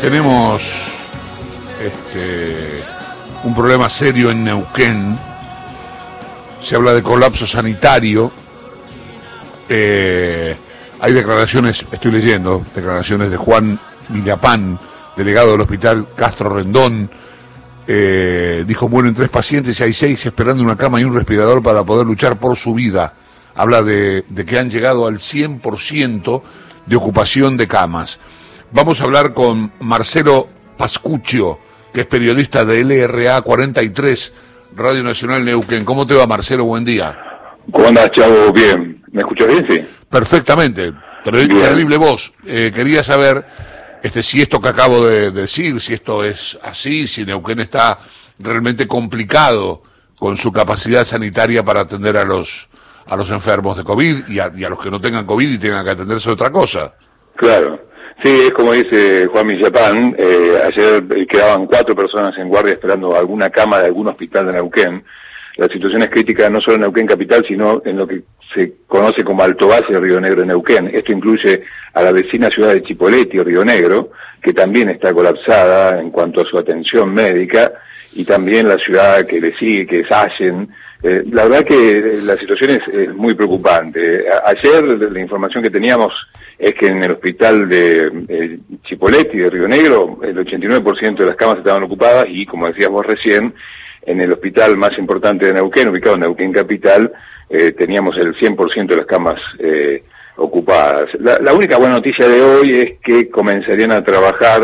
Tenemos este, un problema serio en Neuquén. Se habla de colapso sanitario. Eh, hay declaraciones, estoy leyendo, declaraciones de Juan Villapán, delegado del hospital Castro Rendón. Eh, dijo, mueren tres pacientes y hay seis esperando una cama y un respirador para poder luchar por su vida. Habla de, de que han llegado al 100% de ocupación de camas. Vamos a hablar con Marcelo Pascuccio, que es periodista de LRA 43, Radio Nacional Neuquén. ¿Cómo te va, Marcelo? Buen día. ¿Cómo andas, Chavo? Bien. ¿Me escuchas bien, sí? Perfectamente. Terrible, terrible voz. Eh, quería saber este, si esto que acabo de decir, si esto es así, si Neuquén está realmente complicado con su capacidad sanitaria para atender a los a los enfermos de COVID y a, y a los que no tengan COVID y tengan que atenderse a otra cosa. Claro. Sí, es como dice Juan Millapán, eh, ayer quedaban cuatro personas en guardia esperando alguna cama de algún hospital de Neuquén. La situación es crítica no solo en Neuquén capital, sino en lo que se conoce como Alto Base Río Negro en Neuquén. Esto incluye a la vecina ciudad de Chipoleti, Río Negro, que también está colapsada en cuanto a su atención médica, y también la ciudad que le sigue, que es Allen, eh, la verdad que la situación es, muy preocupante. ayer la información que teníamos es que en el hospital de eh, Chipoletti de Río Negro el 89% de las camas estaban ocupadas y como decías vos recién, en el hospital más importante de Neuquén, ubicado en Neuquén Capital, eh, teníamos el 100% de las camas ocupadas. La, única buena noticia de hoy es que comenzarían a trabajar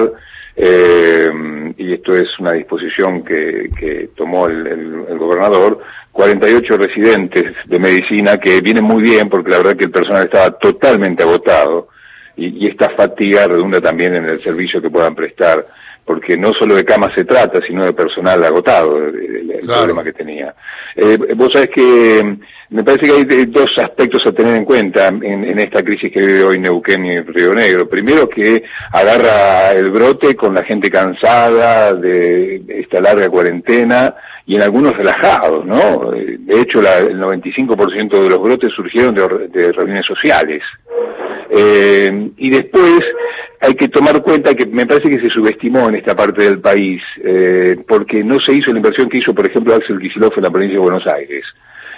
y esto es una disposición que, tomó el gobernador, 48 residentes de medicina que vienen muy bien porque la verdad que el personal estaba totalmente agotado y, esta fatiga redunda también en el servicio que puedan prestar porque no solo de camas se trata, sino de personal agotado, el, problema que tenía. Eh, vos sabés que mm, me parece que hay dos aspectos a tener en cuenta en, esta crisis que vive hoy Neuquén y Río Negro. Primero que agarra el brote con la gente cansada de esta larga cuarentena, y en algunos relajados, ¿no? De hecho, la, el 95% de los brotes surgieron de, reuniones sociales. Eh, y después hay que tomar cuenta que me parece que se subestimó en esta parte del país, eh, porque no se hizo la inversión que hizo, por ejemplo, Axel Kicillof en la provincia de Buenos Aires,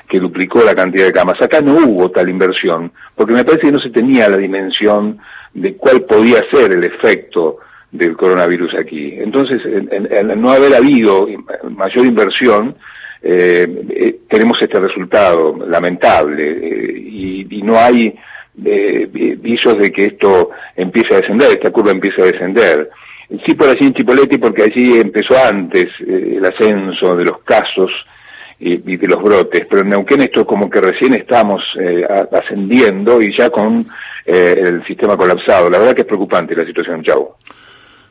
que duplicó la cantidad de camas. Acá no hubo tal inversión, porque me parece que no se tenía la dimensión de cuál podía ser el efecto del coronavirus aquí. Entonces, en, no haber habido mayor inversión, eh, eh, tenemos este resultado lamentable eh, y, no hay visos de que esto empiece a descender, esta curva empiece a descender. Sí por allí en Chipoleti porque allí empezó antes el ascenso de los casos y, de los brotes, pero en Neuquén esto como que recién estamos ascendiendo y ya con el sistema colapsado. La verdad que es preocupante la situación, Chau.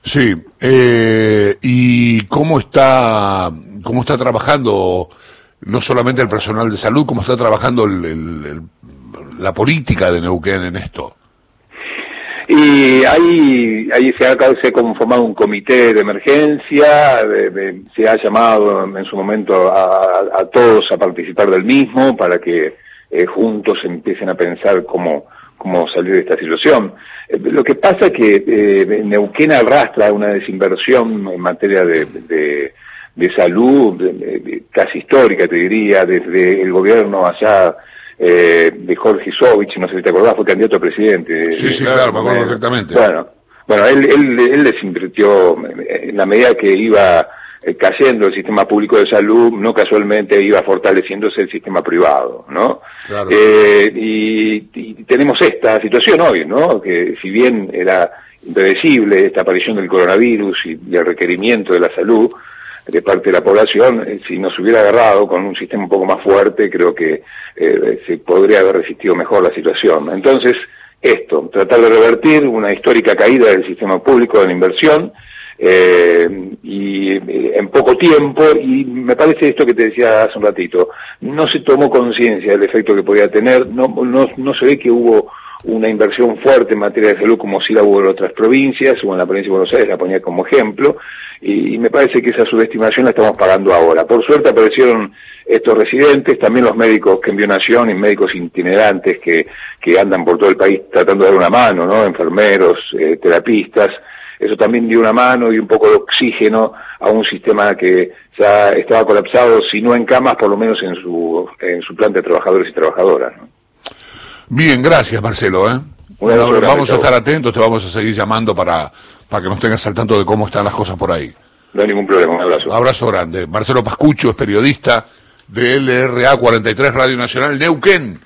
Sí, eh, y cómo está, cómo está trabajando no solamente el personal de salud, cómo está trabajando la política de Neuquén en esto. Y ahí, ahí se ha, se ha conformado un comité de emergencia, se ha llamado en su momento a, todos a participar del mismo para que eh, juntos empiecen a pensar cómo, cómo salir de esta situación. Eh, lo que pasa es que eh, Neuquén arrastra una desinversión en materia de, de, salud casi histórica, te diría, desde el gobierno allá eh, de Jorge Sovich, no sé si te acordás, fue candidato a presidente. Sí, sí, claro, me acuerdo perfectamente. Bueno, bueno él, él, él desinvirtió en la medida que iba eh, cayendo el sistema público de salud, no casualmente iba fortaleciéndose el sistema privado, ¿no? Eh, y, tenemos esta situación hoy, ¿no? Que si bien era impredecible esta aparición del coronavirus y, el requerimiento de la salud de parte de la población, eh, si nos hubiera agarrado con un sistema un poco más fuerte, creo que se podría haber resistido mejor la situación. Entonces, esto, tratar de revertir una histórica caída del sistema público de la inversión, eh, y eh, en poco tiempo, y me parece esto que te decía hace un ratito, no se tomó conciencia del efecto que podía tener, no, no, no se ve que hubo una inversión fuerte en materia de salud como si la hubo en otras provincias, o en la provincia de Buenos Aires, la ponía como ejemplo, y, me parece que esa subestimación la estamos pagando ahora. Por suerte aparecieron estos residentes, también los médicos que envió Nación y médicos itinerantes que, que andan por todo el país tratando de dar una mano, ¿no? Enfermeros, eh, terapistas, eso también dio una mano y un poco de oxígeno a un sistema que ya estaba colapsado, si no en camas, por lo menos en su, en su planta de trabajadores y trabajadoras. Bien, gracias Marcelo. ¿eh? vamos a estar atentos, te vamos a seguir llamando para, para que nos tengas al tanto de cómo están las cosas por ahí. No hay ningún problema, un abrazo. Abrazo grande. Marcelo Pascucho es periodista de LRA 43 Radio Nacional Neuquén.